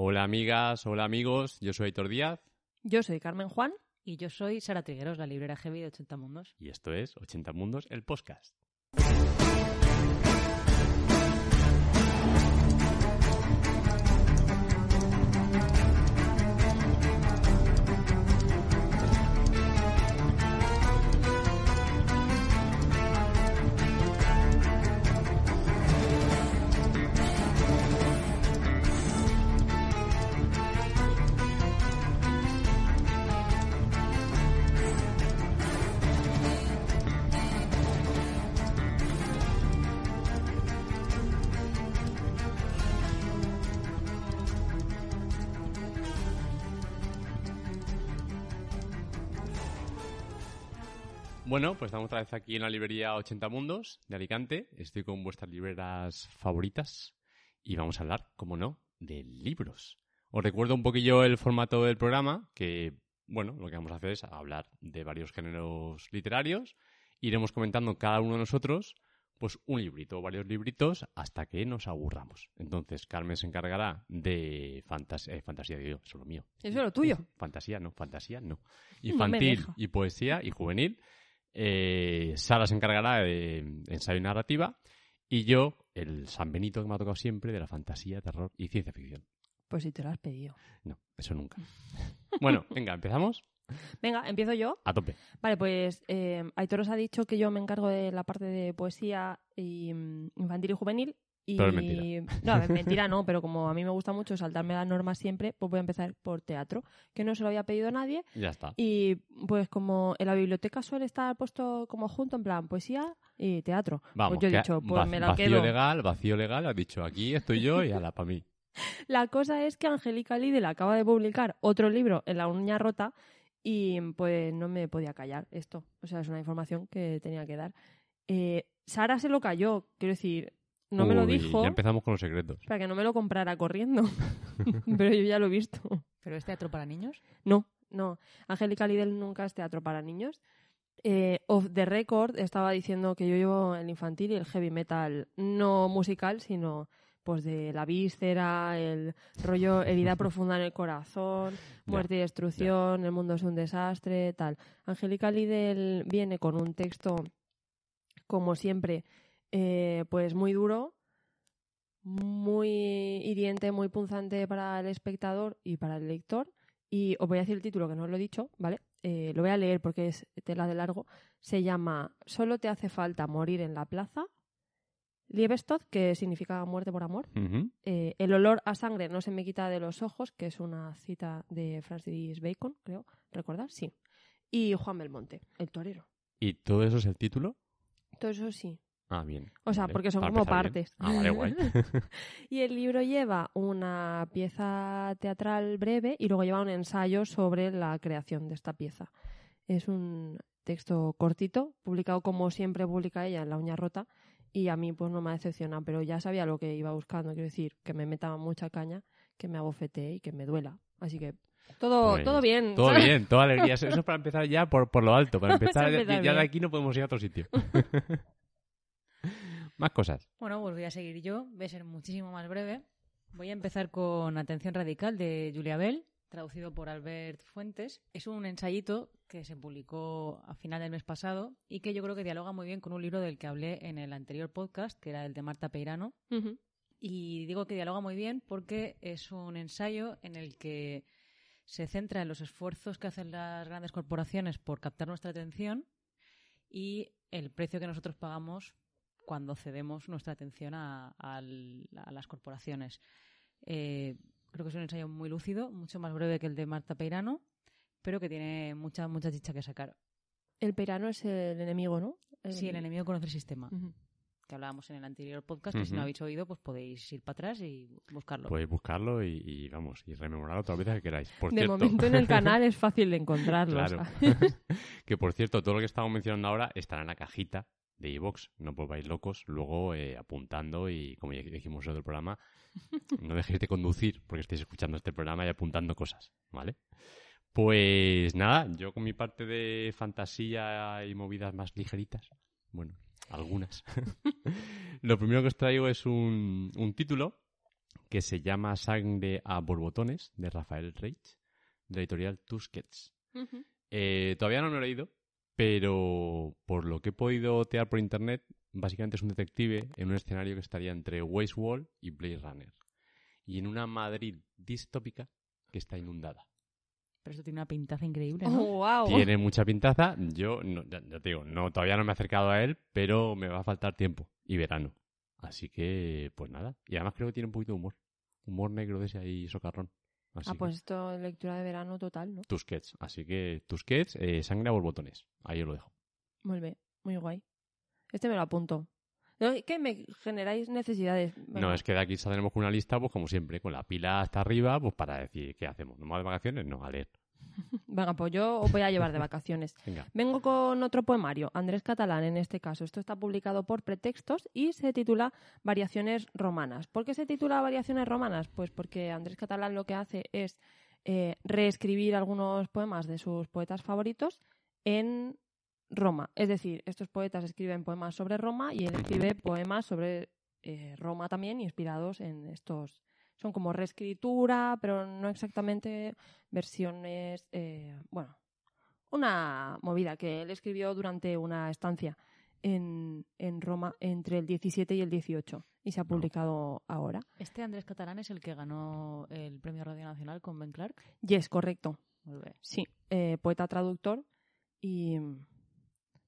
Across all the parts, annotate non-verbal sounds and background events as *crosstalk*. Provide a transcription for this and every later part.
Hola amigas, hola amigos, yo soy Aitor Díaz Yo soy Carmen Juan. Y yo soy Sara Trigueros, la librera heavy de 80 Mundos. y esto es 80 Mundos, el podcast. Bueno, pues estamos otra vez aquí en la librería 80 Mundos de Alicante. Estoy con vuestras libreras favoritas y vamos a hablar, como no, de libros. Os recuerdo un poquillo el formato del programa, que, bueno, lo que vamos a hacer es hablar de varios géneros literarios. Iremos comentando cada uno de nosotros, pues un librito o varios libritos hasta que nos aburramos. Entonces, Carmen se encargará de fantas- eh, fantasía, digo, eso es lo mío. Eso es lo tuyo. Fantasía, no, fantasía, no. *laughs* Infantil deja. y poesía y juvenil. Eh, Sara se encargará de ensayo y narrativa. Y yo, el San Benito que me ha tocado siempre, de la fantasía, terror y ciencia ficción. Pues si te lo has pedido. No, eso nunca. *laughs* bueno, venga, empezamos Venga, empiezo yo. a tope. Vale, pues eh, Aitor os ha dicho que yo me encargo de la parte de poesía y, mm, infantil y juvenil. Y... Pero es mentira. No, es mentira no, pero como a mí me gusta mucho saltarme las normas siempre, pues voy a empezar por teatro, que no se lo había pedido nadie. Ya está. Y pues como en la biblioteca suele estar puesto como junto, en plan poesía y teatro. Vamos, pues yo he dicho, pues me la vacío quedo. legal, vacío legal, has dicho aquí estoy yo y ala, para mí. *laughs* La cosa es que Angélica Lidl acaba de publicar otro libro en La Uña Rota y pues no me podía callar esto. O sea, es una información que tenía que dar. Eh, Sara se lo cayó, quiero decir, no me lo dijo Ya empezamos con los secretos. para que no me lo comprara corriendo. *laughs* Pero yo ya lo he visto. ¿Pero es teatro para niños? No, no. Angélica Lidl nunca es teatro para niños. Eh, off the record estaba diciendo que yo llevo el infantil y el heavy metal no musical, sino pues de la víscera, el rollo herida *laughs* profunda en el corazón, muerte y destrucción, el mundo es un desastre, tal. Angélica Lidl viene con un texto, como siempre, eh, pues muy duro, muy hiriente, muy punzante para el espectador y para el lector. Y os voy a decir el título que no os lo he dicho, ¿vale? Eh, lo voy a leer porque es tela de largo. Se llama Solo te hace falta morir en la plaza. Liebestod, que significa muerte por amor. Eh, el olor a sangre no se me quita de los ojos, que es una cita de Francis Bacon, creo. ¿Recordar? Sí. Y Juan Belmonte, el torero. ¿Y todo eso es el título? Todo eso sí. Ah, bien. O sea, Vale, porque son para como empezar bien. partes. Ah, vale, guay. *laughs* *laughs* Y el libro lleva una pieza teatral breve y luego lleva un ensayo sobre la creación de esta pieza. Es un texto cortito, publicado como siempre publica ella en La Uña Rota, y a mí pues no me ha decepcionado, pero ya sabía lo que iba buscando, quiero decir, que me meta mucha caña, que me abofetee y que me duela. Así que todo, Pues, todo bien. Todo bien, toda *laughs* alegría. Eso es para empezar ya por, por lo alto. Para a empezar, ya, empezar ya de aquí no podemos ir a otro sitio. Más cosas. Bueno, pues voy a seguir yo. Voy a ser muchísimo más breve. Voy a empezar con Atención Radical de Julia Bell, traducido por Albert Fuentes. Es un ensayito que se publicó a final del mes pasado y que yo creo que dialoga muy bien con un libro del que hablé en el anterior podcast, que era el de Marta Peirano. Y digo que dialoga muy bien porque es un ensayo en el que se centra en los esfuerzos que hacen las grandes corporaciones por captar nuestra atención y el precio que nosotros pagamos cuando cedemos nuestra atención a, las corporaciones. Eh, creo que es un ensayo muy lúcido, mucho más breve que el de Marta Peirano, pero que tiene mucha, mucha chicha que sacar. El peirano es el enemigo, ¿no? Sí, el enemigo conoce el sistema. Ujú. que hablábamos en el anterior podcast, que si no habéis oído, pues podéis ir para atrás y buscarlo. Podéis buscarlo y, y, vamos, y rememorarlo todas las veces que queráis. Por De cierto, momento en el *laughs* canal es fácil de encontrarlo. *laughs* Que por cierto, todo lo que estamos mencionando ahora estará en la cajita de iVox. No volváis locos, luego eh, apuntando y, como ya dijimos en otro programa, *laughs* no dejéis de conducir porque estáis escuchando este programa y apuntando cosas, ¿vale? Pues nada, yo con mi parte de fantasía y movidas más ligeritas, bueno, algunas. *laughs* Lo primero que os traigo es un, un título que se llama Sangre a borbotones, de Rafael Reich, de la editorial Tusquets. Eh, todavía no lo he leído, pero por lo que he podido otear por internet, básicamente es un detective en un escenario que estaría entre Westworld y Blade Runner. Y en una Madrid distópica que está inundada. Pero esto tiene una pintaza increíble, ¿no? Oh, wow. Tiene mucha pintaza. Yo, no, ya, ya te digo, no, todavía no me he acercado a él, pero me va a faltar tiempo y verano. Así que, pues nada. Y además creo que tiene un poquito de humor. Humor negro de ese ahí socarrón. Así Ah, que- pues esto es lectura de verano total, ¿no? Tusquets. Así que Tusquets, eh, sangre a borbotones. Ahí os lo dejo. Muy bien, muy guay. Este me lo apunto. No, ¿Qué me generáis necesidades? No, es que de aquí saldremos con una lista, pues como siempre, con la pila hasta arriba, pues para decir qué hacemos. ¿No más de vacaciones? No, a leer. Venga, pues yo os voy a llevar de vacaciones. *laughs* Venga. Vengo con otro poemario, Andrés Catalán en este caso. Esto está publicado por Pretextos y se titula Variaciones romanas. ¿Por qué se titula Variaciones romanas? Pues porque Andrés Catalán lo que hace es eh, reescribir algunos poemas de sus poetas favoritos en Roma. Es decir, estos poetas escriben poemas sobre Roma y él escribe poemas sobre eh, Roma también, inspirados en estos. Son como reescritura, pero no exactamente versiones. eh, bueno, una movida que él escribió durante una estancia en, en Roma entre el 17 y el 18 y se ha publicado ahora. Este Andrés Catalán es el que ganó el Premio Radio Nacional con Ben Clark. Yes, correcto. Muy bien. Sí, eh, poeta traductor y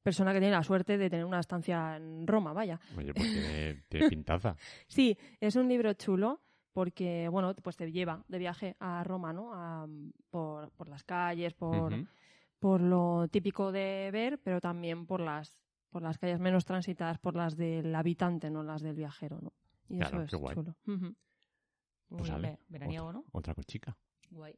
persona que tiene la suerte de tener una estancia en Roma, vaya. Oye, pues tiene, tiene pintaza. *laughs* Sí, es un libro chulo porque, bueno, pues te lleva de viaje a Roma, ¿no? A- por, por las calles, por, por lo típico de ver, pero también por las, por las calles menos transitadas, por las del habitante, no las del viajero, ¿no? Y Claro, eso es qué guay. chulo. Pues veraniego, ¿no? Otra cochica. Guay.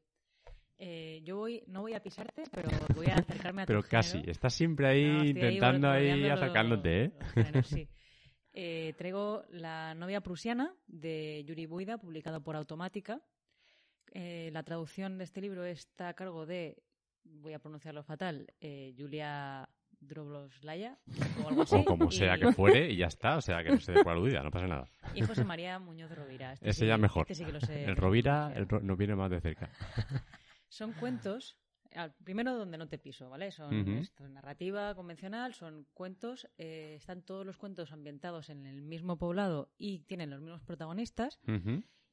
Eh, yo voy, no voy a pisarte, pero voy a acercarme a tu *laughs* Pero casi. género. Estás siempre ahí No, intentando ahí, los- acercándote, ¿eh? los géneros, sí. *laughs* Eh, traigo La novia prusiana de Yuri Buida, publicado por Automática. Eh, la traducción de este libro está a cargo de, voy a pronunciarlo fatal, eh, Julia Drobloslaya o algo así. O como sea y- que *laughs* fuere y ya está. O sea, que no se dé por aludida, no pasa nada. Y José María Muñoz Rovira. Este Ese sí- ya mejor. este sí que lo sé El Rovira el Ro- nos viene más de cerca. Son cuentos, al- primero donde no te piso, ¿vale? Son esto, narrativa convencional, son cuentos, eh, están todos los cuentos ambientados en el mismo poblado y tienen los mismos protagonistas.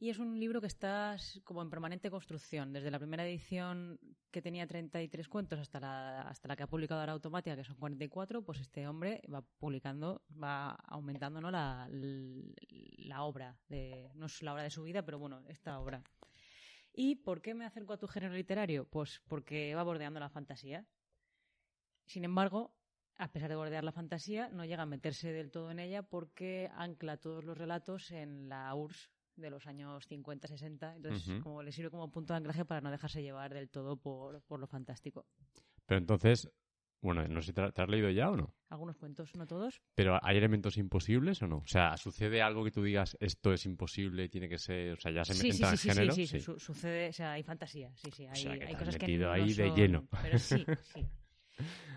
Y es un libro que está como en permanente construcción. Desde la primera edición que tenía 33 cuentos hasta la, hasta la que ha publicado ahora Automática, que son 44, pues este hombre va publicando, va aumentando ¿no? la, la obra. De, no es la obra de su vida, pero bueno, esta obra. ¿Y por qué me acerco a tu género literario? Pues porque va bordeando la fantasía. Sin embargo, a pesar de bordear la fantasía, no llega a meterse del todo en ella porque ancla todos los relatos en la URSS de los años 50-60. Entonces, como le sirve como punto de anclaje para no dejarse llevar del todo por, por lo fantástico. Pero entonces, bueno, no sé si te, te has leído ya o no. Algunos cuentos, no todos. Pero ¿hay elementos imposibles o no? O sea, ¿sucede algo que tú digas esto es imposible, tiene que ser, o sea, ya se Sí, sí, entra sí, en sí, género? sí, sí, su- sucede, o sea, hay fantasía, sí, sí, hay, sea, que hay te has cosas que metido no ahí de lleno. Pero sí, sí. *laughs*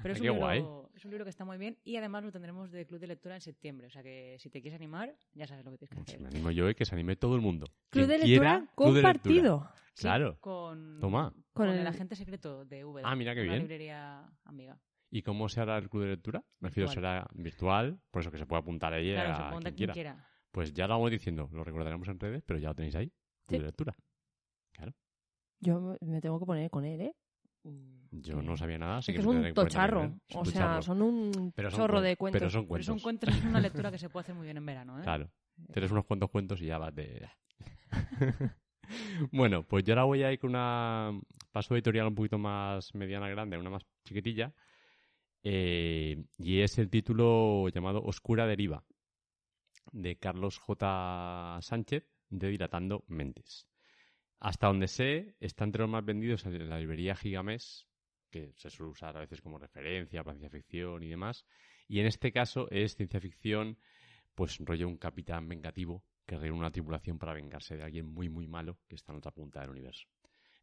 Pero es un, libro, es un libro que está muy bien y además lo tendremos de club de lectura en septiembre. O sea que si te quieres animar, ya sabes lo que tienes que Pues hacer. me animo yo y que se anime todo el mundo. Club Quien de quiera, lectura club de lectura. compartido. Sí, Claro. Con, Toma. con, Con el... el- agente secreto de V. Ah, mira qué una bien. librería amiga. ¿Y cómo se hará el club de lectura? Me refiero, será virtual, por eso que se puede apuntar ahí Claro, a se pregunta quien quien quiera. quiera. Pues ya lo vamos diciendo, lo recordaremos en redes, pero ya lo tenéis ahí. Club Sí. de lectura. Yo me tengo que poner con él, ¿eh? Yo sí. no sabía nada, así Es que que es un tocharro. ¿eh? O sea, son un Pero son chorro de cuentos. Pero son Pero cuentos. son cuentos, es una lectura que se puede hacer muy bien en verano, ¿eh? Claro. Tienes unos cuantos cuentos y ya vas de... *laughs* bueno, pues yo ahora voy a ir con una paso editorial un poquito más mediana grande, una más chiquitilla. Eh, y es el título llamado Oscura Deriva, de Carlos J. Sánchez de Dilatando Mentes. Hasta donde sé, está entre los más vendidos en la librería Gigamés, que se suele usar a veces como referencia para ciencia ficción y demás. Y en este caso es ciencia ficción, pues rollo un capitán vengativo que reúne una tripulación para vengarse de alguien muy, muy malo que está en otra punta del universo.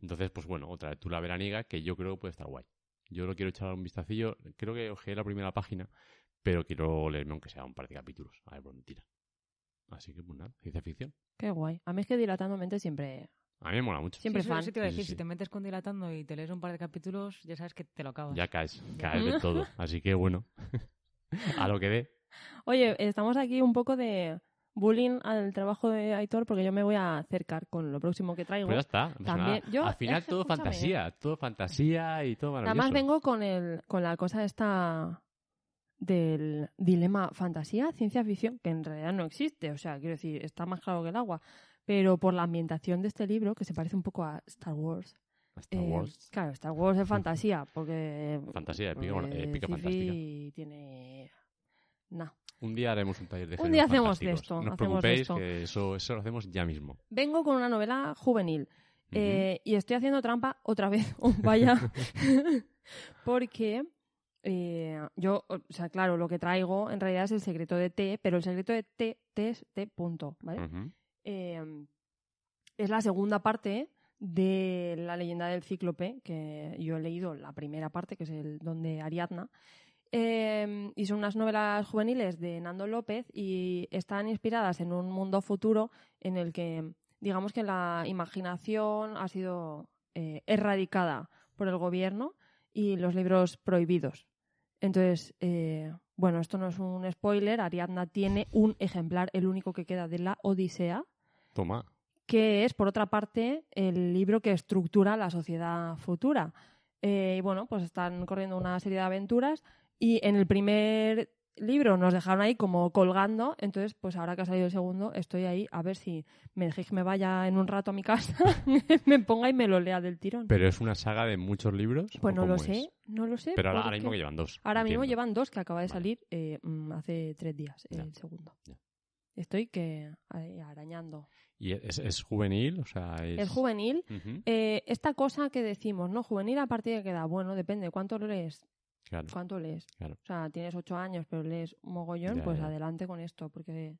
Entonces, pues bueno, otra la veraniega que yo creo puede estar guay. Yo lo quiero echar un vistacillo. Creo que ojeé la primera página, pero quiero leerme aunque sea un par de capítulos. A ver por dónde tira. Así que, pues nada, ciencia ficción. Qué guay. A mí es que dilatando mente siempre... A mí me mola mucho. Siempre Sí, fan. eso te iba a decir, sí, si te metes con dilatando y te lees un par de capítulos, ya sabes que te lo acabas. Ya caes, caes de todo. *laughs* Así que bueno, *laughs* a lo que dé. Oye, estamos aquí un poco de bullying al trabajo de Aitor porque yo me voy a acercar con lo próximo que traigo. Pues ya está. pasa También- yo- Al final es *laughs* que todo escúchame. fantasía, todo fantasía y todo maravilloso. Además vengo con el con la cosa esta del dilema fantasía, ciencia ficción, que en realidad no existe, o sea, quiero decir, está más claro que el agua, pero por la ambientación de este libro, que se parece un poco a Star Wars. Star eh, Wars, claro, Star Wars es *laughs* fantasía, porque... fantasía épica, porque épica fantástica. tiene... Un día haremos un taller de Un día hacemos de esto, No os preocupéis esto. que eso, eso lo hacemos ya mismo. Vengo con una novela juvenil. Eh, y estoy haciendo trampa otra vez, *laughs* oh, vaya, *laughs* porque eh, yo, o sea, claro, lo que traigo en realidad es el secreto de T, pero el secreto de T, T es T punto, ¿vale? Eh, es la segunda parte de la leyenda del cíclope, que yo he leído la primera parte, que es el don de Ariadna. Eh, y son unas novelas juveniles de Nando López y están inspiradas en un mundo futuro en el que, digamos que la imaginación ha sido eh, erradicada por el gobierno y los libros prohibidos. Entonces, eh, bueno, esto no es un spoiler, Ariadna tiene un ejemplar, el único que queda de la Odisea, Toma. que es, por otra parte, el libro que estructura la sociedad futura. Eh, y bueno, pues están corriendo una serie de aventuras y en el primer libro nos dejaron ahí como colgando, entonces pues ahora que ha salido el segundo estoy ahí a ver si me dejéis que me vaya en un rato a mi casa, *laughs* me ponga y me lo lea del tirón. Pero es una saga de muchos libros. pues ¿o no lo sé, no lo sé. Pero ahora, mismo que llevan dos. ahora mismo llevan dos que acaba de Vale. salir eh, mm, hace tres días, Ya, el segundo. ya. Estoy que ahí arañando. ¿Y es, es juvenil? O sea, es... Es juvenil, Eh, esta cosa que decimos, ¿no? Juvenil a partir de qué edad, bueno, depende, ¿cuánto lees? Claro. ¿Cuánto lees? Claro. O sea, tienes ocho años, pero lees un mogollón, Ya, pues ya. adelante con esto, porque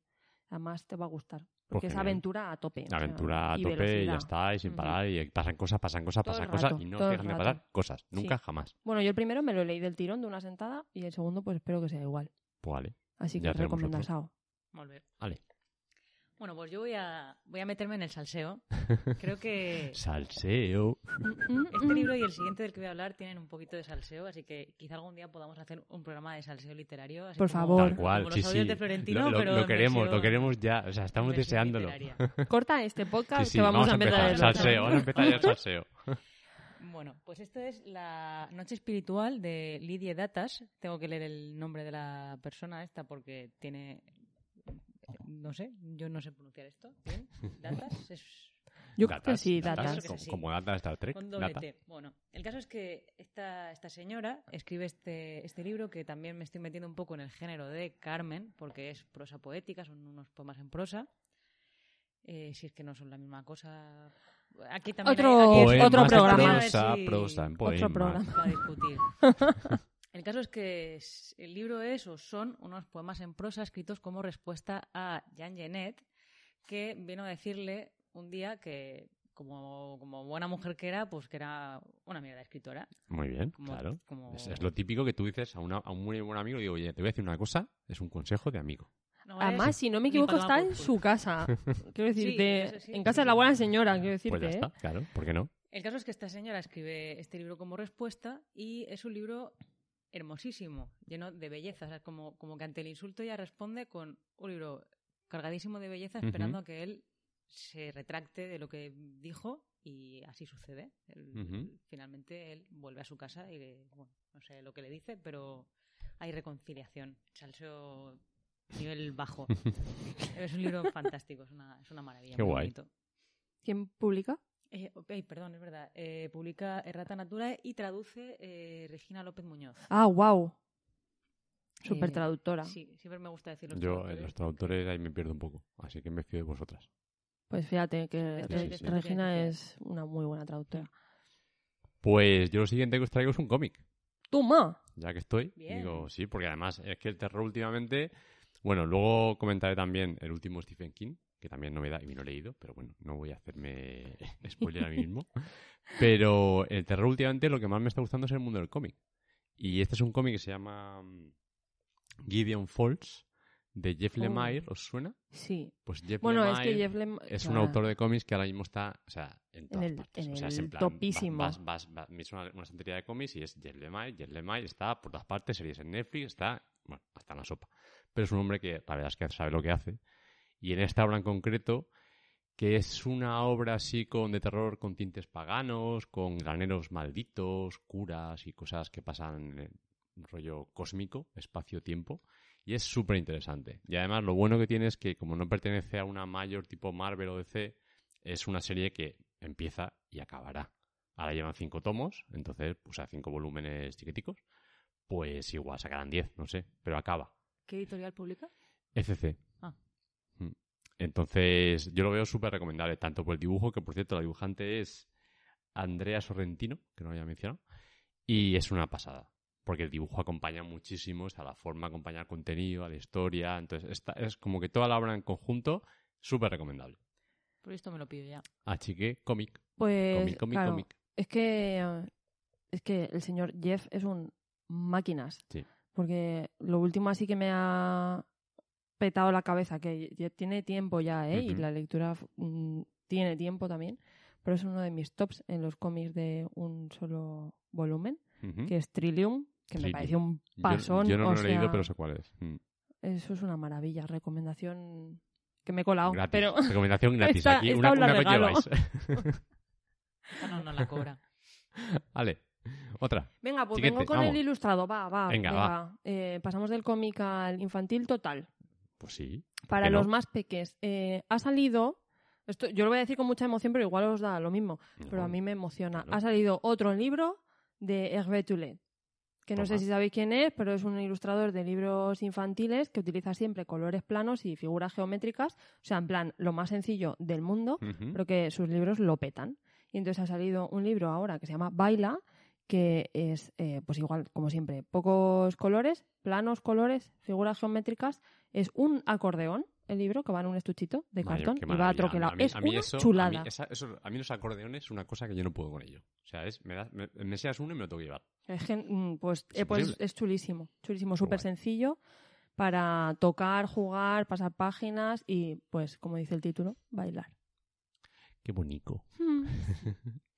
además te va a gustar. Porque es genial. aventura a tope. o sea, Aventura a y tope y ya está, y sin parar, y pasan cosas, pasan cosas, Todo pasan cosas, y no dejan de pasar cosas. Nunca, Sí. jamás. Bueno, yo el primero me lo leí del tirón de una sentada y el segundo pues espero que sea igual. Pues vale. Así que recomendasao. Vale. Bueno, pues yo voy a, voy a meterme en el salseo. *laughs* Creo que Salseo. *laughs* este libro y el siguiente del que voy a hablar tienen un poquito de salseo, así que quizá algún día podamos hacer un programa de salseo literario. así Por como- favor. Tal cual, como sí, los audios sí. de Florentino, lo, lo- pero lo queremos, lo queremos ya. O sea, estamos deseándolo. literaria. *laughs* Corta este podcast sí, que vamos, a empezar. empezar el otro. Salseo, vamos a empezar ya el salseo. Bueno, pues esto es La Noche Espiritual de Lidia Datas. Tengo que leer el nombre de la persona esta porque tiene. No sé, yo no sé pronunciar esto. ¿Bien? ¿Datas? *laughs* Es Yo creo que Datas, sí, datas, datas. Creo que como, como data de Star Trek. con doble data. T. Bueno, el caso es que esta, esta señora escribe este, este libro que también me estoy metiendo un poco en el género de Carmen, porque es prosa poética, son unos poemas en prosa. Eh, si es que no son la misma cosa. Aquí también Otro- hay, aquí- otro programa. Prosa, si- prosa, en Otro programa. para discutir. *laughs* El caso es que el libro es o son unos poemas en prosa escritos como respuesta a Jean Genet, que vino a decirle un día que, como, como buena mujer que era, pues que era una mierda escritora. Muy bien, Como- claro. como- Es, es lo típico que tú dices a, una- a un muy buen amigo. Digo, oye, te voy a decir una cosa. Es un consejo de amigo. No Además, si no me equivoco, está en su casa. *laughs* Quiero decirte, eso sí, en casa sí, de la sí. buena señora, quiero decirte. Pues ya ¿eh? está, claro. ¿Por qué no? El caso es que esta señora escribe este libro como respuesta y es un libro hermosísimo, lleno de belleza. O sea, como, como que ante el insulto ella responde con un libro cargadísimo de belleza, esperando a que él se retracte de lo que dijo y así sucede. Él-. Finalmente él vuelve a su casa y, le- bueno, no sé lo que le dice, pero hay reconciliación. Salseo nivel bajo. *laughs* es un libro fantástico, es una, es una maravilla. Qué muy guay. bonito. ¿Quién publica? Eh, perdón, es verdad. Eh, publica Errata Natura y traduce eh, Regina López Muñoz. Ah, wow. Súper Eh, traductora. Sí, siempre me gusta decir los Yo, eh, los traductores, ahí me pierdo un poco. Así que me fío de vosotras. Pues fíjate que Sí, Re- sí, sí. Regina es una muy buena traductora. Pues yo lo siguiente que os traigo es un cómic. ¡Toma! Ya que estoy. Bien. Digo, sí, porque además es que el terror últimamente. Bueno, luego comentaré también el último Stephen King, que también novedad y me lo he leído, pero bueno, no voy a hacerme *laughs* spoiler a mí mismo. Pero el terror últimamente lo que más me está gustando es el mundo del cómic. Y este es un cómic que se llama mm, Gideon Falls, de Jeff Oh. Lemire, ¿os suena? Sí. Pues Jeff Bueno, es Lemire que Jeff Lem- es un autor de cómics que ahora mismo está, o sea, en todas el- partes. en o sea, es en plan, topísimo. Vas, vas, vas, es una, una estantería de cómics y es Jeff Lemire, Jeff Lemire está por todas partes, series en Netflix, está, bueno, hasta en la sopa. Pero es un hombre que la verdad es que sabe lo que hace. Y en esta obra en concreto, que es una obra así con de terror con tintes paganos, con graneros malditos, curas y cosas que pasan en un rollo cósmico, espacio-tiempo. Y es súper interesante. Y además lo bueno que tiene es que como no pertenece a una mayor tipo Marvel o DC, es una serie que empieza y acabará. Ahora llevan cinco tomos, entonces, o sea, cinco volúmenes chiquiticos. Pues igual sacarán diez, no sé, pero acaba. ¿Qué editorial publica? FC. Entonces, yo lo veo súper recomendable, tanto por el dibujo, que por cierto, la dibujante es Andrea Sorrentino, que no lo había mencionado, y es una pasada, porque el dibujo acompaña muchísimo, o sea, la forma acompaña al contenido, a la historia, entonces esta, es como que toda la obra en conjunto, súper recomendable. Por esto me lo pido ya. Así que, cómic, Pues, cómic, cómic, claro, cómic. Es que, es que el señor Jeff es un máquinas. Sí. Porque lo último así que me ha petado la cabeza, que ya tiene tiempo ya, ¿eh? Y la lectura mm, tiene tiempo también. Pero es uno de mis tops en los cómics de un solo volumen, que es Trillium, que Trillium. me pareció un pasón. Yo, no o lo he leído, sea, pero sé cuál es. Mm. Eso es una maravilla. Recomendación que me he colado. Gratis. Pero *laughs* Recomendación gratis. Esta- Aquí esta una, una que lleváis. *laughs* Esta no nos la cobra. *laughs* vale, otra. Venga, pues Siguiente, vengo con vamos. el ilustrado. Va, va. Venga, venga. Eh, pasamos del cómic al infantil total. Pues sí. Para no? los más peques. Eh, ha salido. Esto, yo lo voy a decir con mucha emoción, pero igual os da lo mismo. Pero a mí me emociona. Ha salido otro libro de Hervé Toulet. Que no sé si sabéis quién es, pero es un ilustrador de libros infantiles que utiliza siempre colores planos y figuras geométricas. O sea, en plan, lo más sencillo del mundo, pero que sus libros lo petan. Y entonces ha salido un libro ahora que se llama Baila, que es, eh, pues igual, como siempre, pocos colores, planos colores, figuras geométricas. Es un acordeón, el libro, que va en un estuchito de cartón y va troquelado. Es a mí una eso- chulada. A mí, esa- eso- a mí los acordeones es una cosa que yo no puedo con ello. O sea, es, me, me, me seas uno y me lo tengo que llevar. Es, mm, pues, Es eh, pues es chulísimo, chulísimo, súper sencillo para tocar, jugar, pasar páginas y, pues, como dice el título, bailar. Qué bonito. Mm. *laughs*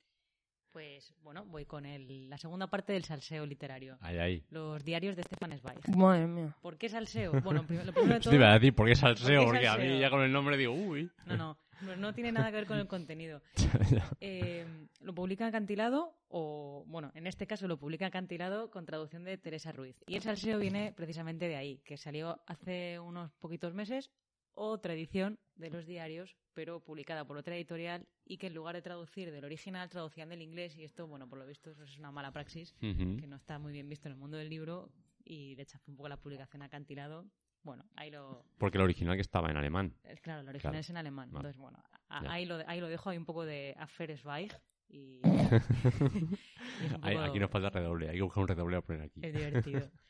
Pues bueno, voy con el- la segunda parte del salseo literario. Ahí, ahí. Los diarios de Stefan Zweig. Madre mía. ¿Por qué salseo? Bueno, lo primero de Yo te iba a todo... decir, ¿por qué salseo? ¿Por qué Porque a mí ya con el nombre digo, uy. No, no, no, no tiene nada que ver con el contenido. *laughs* Eh, lo publica Acantilado, o bueno, en este caso lo publica Acantilado con traducción de Teresa Ruiz. Y el salseo viene precisamente de ahí, que salió hace unos poquitos meses, otra edición de los diarios, pero publicada por otra editorial y que en lugar de traducir del original, traducían del inglés. Y esto, bueno, por lo visto, eso es una mala praxis que no está muy bien visto en el mundo del libro y le echafó un poco la publicación Acantilado. Bueno, ahí lo, Porque el original que estaba en alemán. es Claro, el original Claro. es en alemán. Vale. Entonces, bueno, a- ahí lo, ahí lo dejo. Hay un poco de Affair Zweig y, *laughs* poco- Aquí nos falta redoble. Hay que buscar un redoble a poner aquí. es divertido. *laughs*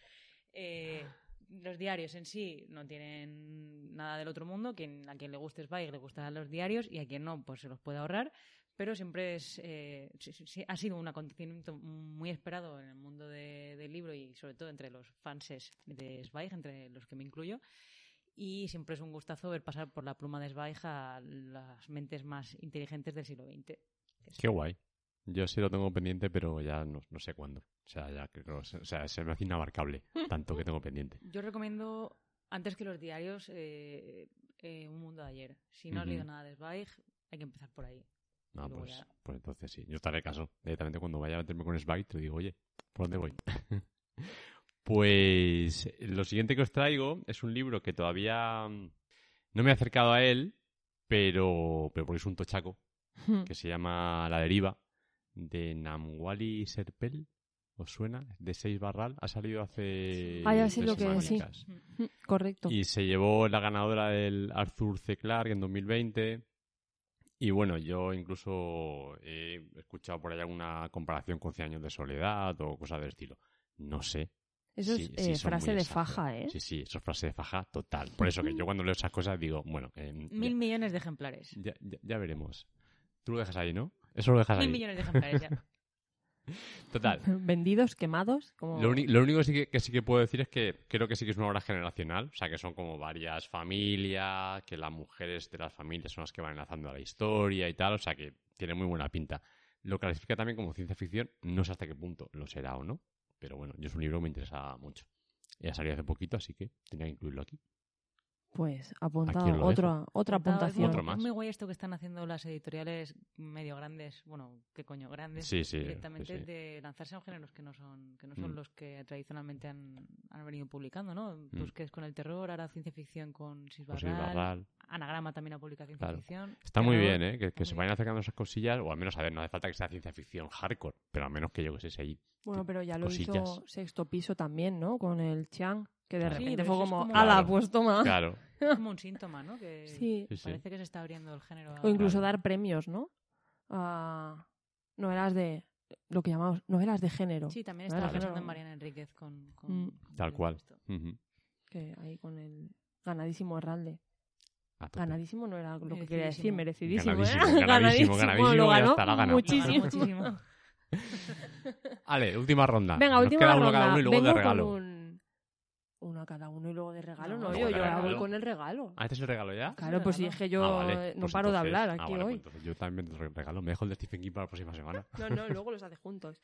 Eh, los diarios en sí no tienen nada del otro mundo. Quien, a quien le guste Zweig le gustarán los diarios y a quien no, pues se los puede ahorrar. Pero siempre es, eh, ha sido un acontecimiento muy esperado en el mundo de- del libro y sobre todo entre los fanses de Zweig, entre los que me incluyo. Y siempre es un gustazo ver pasar por la pluma de Zweig a las mentes más inteligentes del siglo XX. Qué guay. Yo sí lo tengo pendiente, pero ya no, no sé cuándo. O sea, ya creo, o sea, se me hace inabarcable tanto que tengo pendiente. *laughs* Yo recomiendo, antes que los diarios, eh, eh, Un Mundo de Ayer. Si no has leído nada de Zweig, hay que empezar por ahí. No, pues, ya. pues entonces sí. Yo estaré caso. Directamente cuando vaya a meterme con Spike, te digo, oye, ¿por dónde voy? *laughs* pues lo siguiente que os traigo es un libro que todavía mm, no me he acercado a él, pero, pero porque es un tochaco, que se llama La deriva, de Namwali Serpel. ¿Os suena? De Seis Barral. Ha salido hace. Ah, ya sé lo que es, sí. Mm, Correcto. Y se llevó la ganadora del Arthur C. Clarke en 2020. Y bueno, yo incluso he escuchado por ahí alguna comparación con 100 años de soledad o cosas del estilo. No sé. Eso Sí, es sí, eh, frase de faja, ¿eh? Sí, sí, eso es frase de faja total. Por eso que yo cuando leo esas cosas digo, bueno, eh, Mil millones de ejemplares. ya, ya- ya veremos. Tú lo dejas ahí, ¿no? Eso lo dejas Mil ahí. millones de ejemplares ya. *laughs* Total. *laughs* Vendidos, quemados, como... Lo, único que sí que, que sí que puedo decir es que creo que sí que es una obra generacional, o sea que son como varias familias, que las mujeres de las familias son las que van enlazando a la historia y tal, o sea que tiene muy buena pinta. Lo clasifica también como ciencia ficción, no sé hasta qué punto lo será o no, pero bueno, yo es un libro que me interesa mucho. Ya salió hace poquito, así que tenía que incluirlo aquí. Pues apuntado, otra, otra apuntación. Otro más. Es muy guay esto que están haciendo las editoriales medio grandes, bueno, ¿qué coño? Grandes. Sí, sí, Directamente sí, sí. de lanzarse a géneros que no son, que no son Mm. los que tradicionalmente han, han venido publicando, ¿no? Mm. que es con el terror, ahora ciencia ficción con Pues Sisbarral, Barral. Anagrama también ha publicado ciencia Claro. ficción. Está muy bien, ¿eh? Que, que se vayan acercando esas cosillas, o al menos, a ver, no hace falta que sea ciencia ficción hardcore, pero al menos que yo que sé, si hay Bueno, pero ya lo cosillas. hizo Sexto Piso también, ¿no? Con el Chang, que de. Sí, repente fue como, como- ala, Claro. pues toma. Claro, como un síntoma, ¿no? Que Sí. parece que se está abriendo el género. O incluso Claro. dar premios, ¿no? A novelas de, lo que llamamos novelas de género. Sí, también estaba género. pensando en Mariana Enríquez con, con- Mm. con Tal cual. Que ahí con el ganadísimo Herralde. Ganadísimo no era lo que quería decir, Merecidísimo. ¿eh? *laughs* Ganadísimo, ganadísimo, ganadísimo, lo ganó hasta la gana. muchísimo. Muchísimo. Vale, *laughs* *laughs* última ronda. Venga, Nos última queda uno ronda. cada uno y luego Vengo de regalo. con un... Uno a cada uno y luego de regalo. No, yo, yo regalo. con el regalo. ¿Ah, este es el regalo ya? Claro, pues si es que yo Ah, vale. eh, no Pues paro de hablar ah, aquí vale, pues hoy. yo también te regalo. Me dejo el de Stephen King para la próxima semana. *laughs* No, no, luego los hace juntos.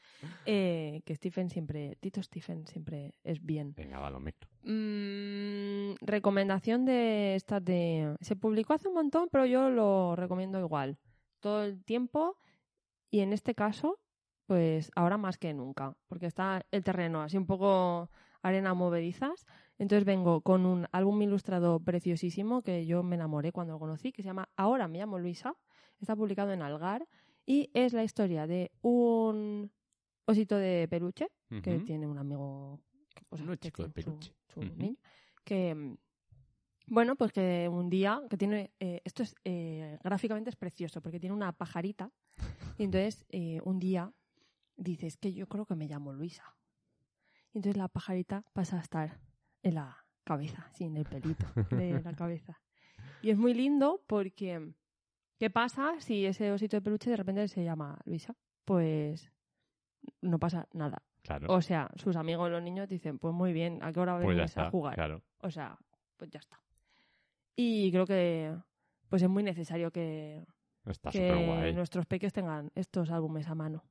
Eh, que Stephen siempre, Tito Stephen siempre es bien. Venga, va, lo mezclo. Mm, recomendación de esta de... Se publicó hace un montón, pero yo lo recomiendo igual. Todo el tiempo y en este caso, pues ahora más que nunca, porque está el terreno así un poco arena movedizas. Entonces vengo con un álbum ilustrado preciosísimo que yo me enamoré cuando lo conocí, que se llama Ahora me llamo Luisa. Está publicado en Algar y es la historia de un osito de peluche que tiene un amigo Un chico de su- peluche. niño, que bueno pues que un día que tiene eh, esto es eh, gráficamente es precioso porque tiene una pajarita y entonces eh, un día dices que yo creo que me llamo Luisa y entonces la pajarita pasa a estar en la cabeza sí en el pelito de la *laughs* cabeza y es muy lindo porque qué pasa si ese osito de peluche de repente se llama Luisa pues no pasa nada Claro. o sea, sus amigos, los niños, dicen, pues muy bien, ¿a qué hora pues venís está. a jugar? Claro. O sea, pues ya está. Y creo que pues es muy necesario que, Está nuestros peques tengan estos álbumes a mano,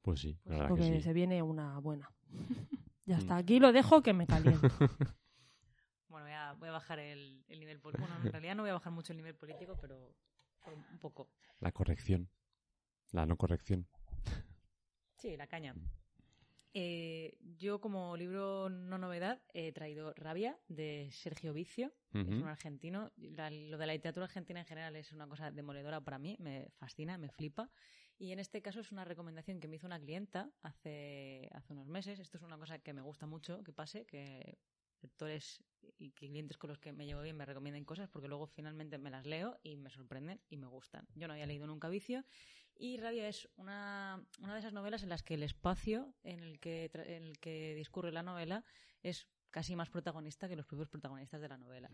Pues sí, la verdad porque que sí. se viene una buena. *laughs* ya Mm. está, aquí lo dejo que me caliento. *laughs* Bueno, voy a, voy a bajar el, el nivel político. Bueno, en realidad no voy a bajar mucho el nivel político, pero pero un poco. La corrección. La no corrección. Sí, la caña. Eh, yo como libro no novedad he traído Rabia de Sergio Vicio, que es un argentino. La- lo de la literatura argentina en general es una cosa demoledora para mí, me fascina, me flipa. Y en este caso es una recomendación que me hizo una clienta hace, hace unos meses. Esto es una cosa que me gusta mucho que pase, que lectores y clientes con los que me llevo bien me recomienden cosas porque luego finalmente me las leo y me sorprenden y me gustan. Yo no había leído nunca Vicio y Rabia es una, una de esas novelas en las que el espacio en el que, el que discurre la novela es casi más protagonista que los propios protagonistas de la novela.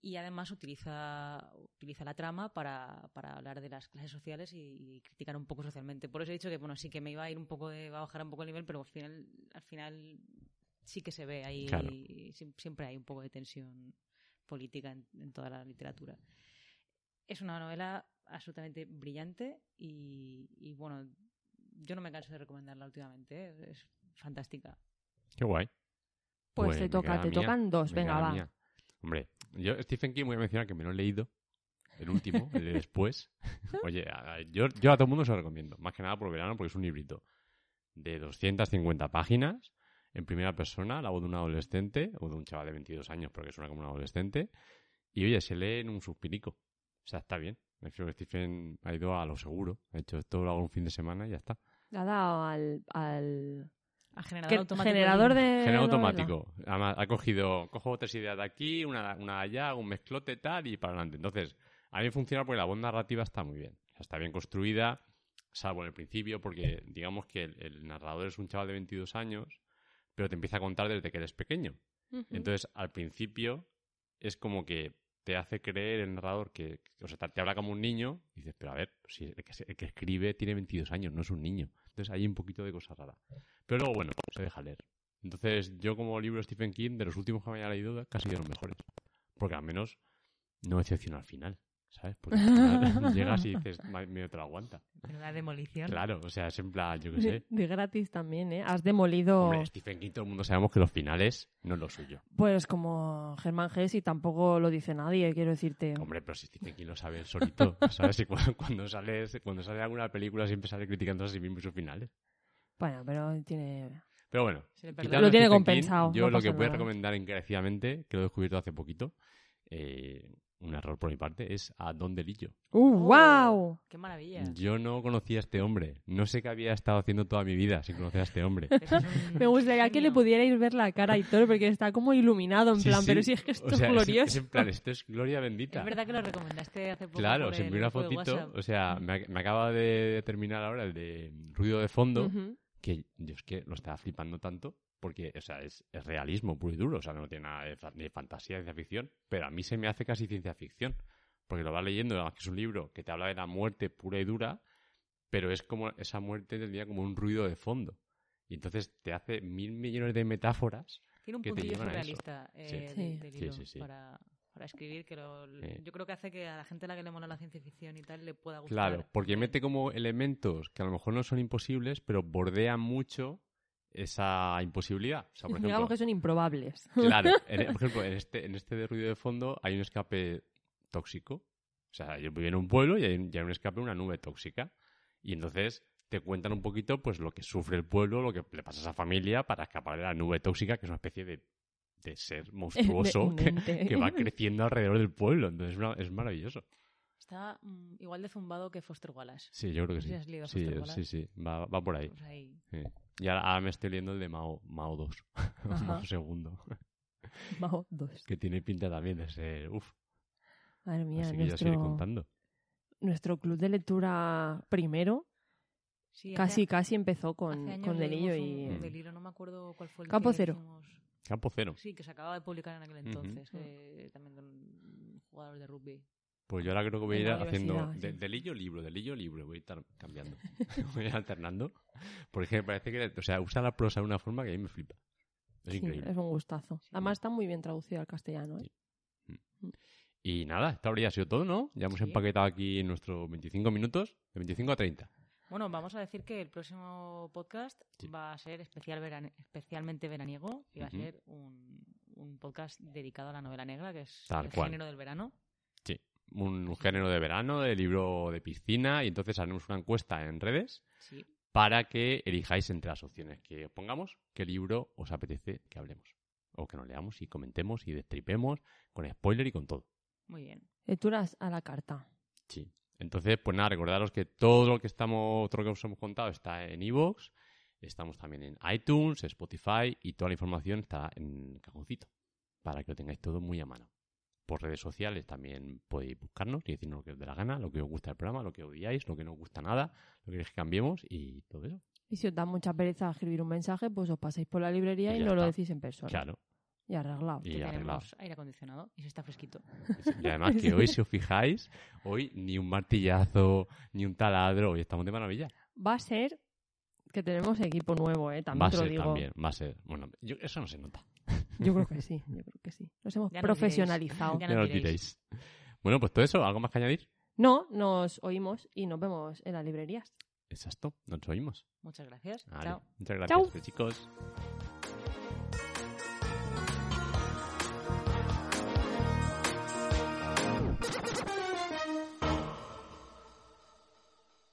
Y además utiliza, utiliza la trama para, para hablar de las clases sociales y, y criticar un poco socialmente. Por eso he dicho que, bueno, sí que me iba a ir un poco de, va a bajar un poco el nivel, pero al final, al final sí que se ve ahí, Claro. siem- siempre hay un poco de tensión política en, en toda la literatura. Es una novela absolutamente brillante y, y, bueno, yo no me canso de recomendarla últimamente, ¿eh? es fantástica. Qué guay. Pues, Pues te toca, te mía, tocan dos, me venga, va. mía. Hombre, yo Stephen King voy a mencionar que me lo he leído. El último, el de después. *laughs* Oye, a- yo, yo a todo el mundo se lo recomiendo. Más que nada por verano, porque es un librito de 250 páginas, en primera persona, la voz de un adolescente, o de un chaval de 22 años, porque suena como un adolescente. Y oye, se lee en un suspirico. O sea, está bien. Me refiero que Stephen ha ido a lo seguro. Ha hecho esto lo hago un fin de semana y ya está. Ha dado al, al, A generador Que- automático. generador de... Generador automático. Además, ha cogido, cojo tres ideas de aquí, una, una de allá, un mezclote tal y para adelante. Entonces, a mí funciona porque la voz narrativa está muy bien. O sea, está bien construida, salvo en el principio, porque digamos que el, el narrador es un chaval de 22 años, pero te empieza a contar desde que eres pequeño. Ujú. Entonces, al principio, es como que te hace creer el narrador que, o sea, te habla como un niño, y dices, pero a ver, si el que, el que escribe tiene 22 años, no es un niño. Entonces, hay un poquito de cosa rara. Pero luego, bueno, se deja leer. Entonces, yo como libro de Stephen King, de los últimos que me haya leído, casi de los mejores. Porque al menos no decepciona al final, ¿sabes? Porque al final *laughs* *laughs* llegas y dices, "Ma- medio te lo aguanta. Menuda demolición. Claro, o sea, es en plan, yo qué sé. de gratis también, ¿eh? Has demolido... Hombre, Stephen King, todo el mundo sabemos que los finales no es lo suyo. Pues como Germán Gess y tampoco lo dice nadie, quiero decirte. Hombre, pero si Stephen King lo sabe él solito, ¿sabes? *laughs* Y cu- cuando, sale, cuando sale alguna película siempre sale criticando a sí mismo y sus finales. Bueno, pero tiene... Pero bueno, Lo tiene King, compensado, yo no lo que voy a recomendar encarecidamente, que lo he descubierto hace poquito, eh, un error por mi parte, es a Don Delillo. ¡Uh, Oh, wow! ¡Qué maravilla! Yo no conocía a este hombre. No sé qué había estado haciendo toda mi vida sin conocer a este hombre. *laughs* Es Me gustaría que le pudierais ver la cara y todo, porque está como iluminado, en Sí, plan, sí. pero si es que esto O sea, es glorioso. Es, en plan, esto es gloria bendita. Es verdad que lo recomendaste hace poco. Claro, se envió una fotito. O sea, me, me acaba de terminar ahora el de ruido de fondo. Ujú. Que yo es que lo estaba flipando tanto porque, o sea, es, es realismo puro y duro, o sea, no tiene nada de, fa- de fantasía, de ciencia ficción, pero a mí se me hace casi ciencia ficción, porque lo vas leyendo, además que es un libro que te habla de la muerte pura y dura, pero es como esa muerte tendría como un ruido de fondo. Y entonces te hace mil millones de metáforas. Tiene un que te puntillo llevan a eso. surrealista eh, del sí. Para, para escribir, que lo- Eh. yo creo que hace que a la gente a la que le mola la ciencia ficción y tal le pueda gustar. Claro, porque mete como elementos que a lo mejor no son imposibles, pero bordean mucho esa imposibilidad. O sea, por *laughs* ejemplo, Digamos que son improbables. Claro, *laughs* en- por ejemplo, en este, en este de ruido de fondo hay un escape tóxico. O sea, yo vivo en un pueblo y hay, un- y hay un escape, una nube tóxica. Y entonces te cuentan un poquito pues lo que sufre el pueblo, lo que le pasa a esa familia para escapar de la nube tóxica, que es una especie de, de ser *laughs* monstruoso un que, que va creciendo alrededor del pueblo. Entonces es, una- es maravilloso. Está mm, igual de zumbado que Foster Wallace. Sí, yo creo que sí. si has leído Sí, Foster sí, Wallace. sí, va, va por ahí. Pues ahí. sí. Y ahora, ahora me estoy leyendo el de Mao, Mao 2, *laughs* Mao segundo, *laughs* Mao dos. que tiene pinta también de ser... Uf, Madre mía, así que ya os iré nuestro, contando. nuestro club de lectura primero Sí, hace- casi casi empezó con, con Delillo y... un Mm. No me acuerdo cuál fue el Campo que Cero. dijimos. Campo cero. Sí, que se acababa de publicar en aquel entonces, que también de un jugador de rugby. Pues yo ahora creo que voy a ir haciendo de, sí. delillo libro, delillo libro, voy a estar cambiando. *laughs* voy a ir alternando. Porque me parece que, o sea, usa la prosa de una forma que a mí me flipa. Es Sí, increíble. es un gustazo. Además está muy bien traducido al castellano. ¿eh? Y nada, esta habría sido todo, ¿no? Ya hemos Sí. empaquetado aquí nuestros 25 minutos, de 25 a 30. Bueno, vamos a decir que el próximo podcast Sí. va a ser especial verane- especialmente veraniego y va a ser un, un podcast dedicado a la novela negra, que es Tal el cual. género del verano. Sí. Un género de verano, de libro de piscina, y entonces haremos una encuesta en redes Sí. para que elijáis entre las opciones que os pongamos qué libro os apetece que hablemos. O que nos leamos y comentemos y destripemos con spoiler y con todo. Muy bien. Lecturas a la carta. Sí. Entonces, pues nada, recordaros que todo lo que estamos, todo lo que os hemos contado está en iVoox, estamos también en iTunes, Spotify y toda la información está en Cajoncito, para que lo tengáis todo muy a mano. Por redes sociales también podéis buscarnos y decirnos lo que os dé la gana, lo que os gusta del programa, lo que odiáis, lo que no os gusta nada, lo que queréis que cambiemos y todo eso. Y si os da mucha pereza escribir un mensaje, pues os pasáis por la librería Y nos lo decís en persona. Claro. Y arreglado. Y que arreglado. tenemos aire acondicionado y se está fresquito. Y además que *laughs* hoy, si os fijáis, hoy ni un martillazo, ni un taladro, hoy estamos de maravilla. Va a ser que tenemos equipo nuevo, ¿eh? También va a te lo ser digo. también, va a ser. Bueno, yo- eso no se nota. Yo creo que sí, yo creo que sí. Nos hemos Ya nos profesionalizado. diréis. Ya Ya nos nos diréis. diréis. Bueno, pues todo eso, ¿algo más que añadir? No, nos oímos y nos vemos en las librerías. Exacto, nos oímos. Muchas gracias. Vale, Chao. Muchas gracias, Chao. chicos.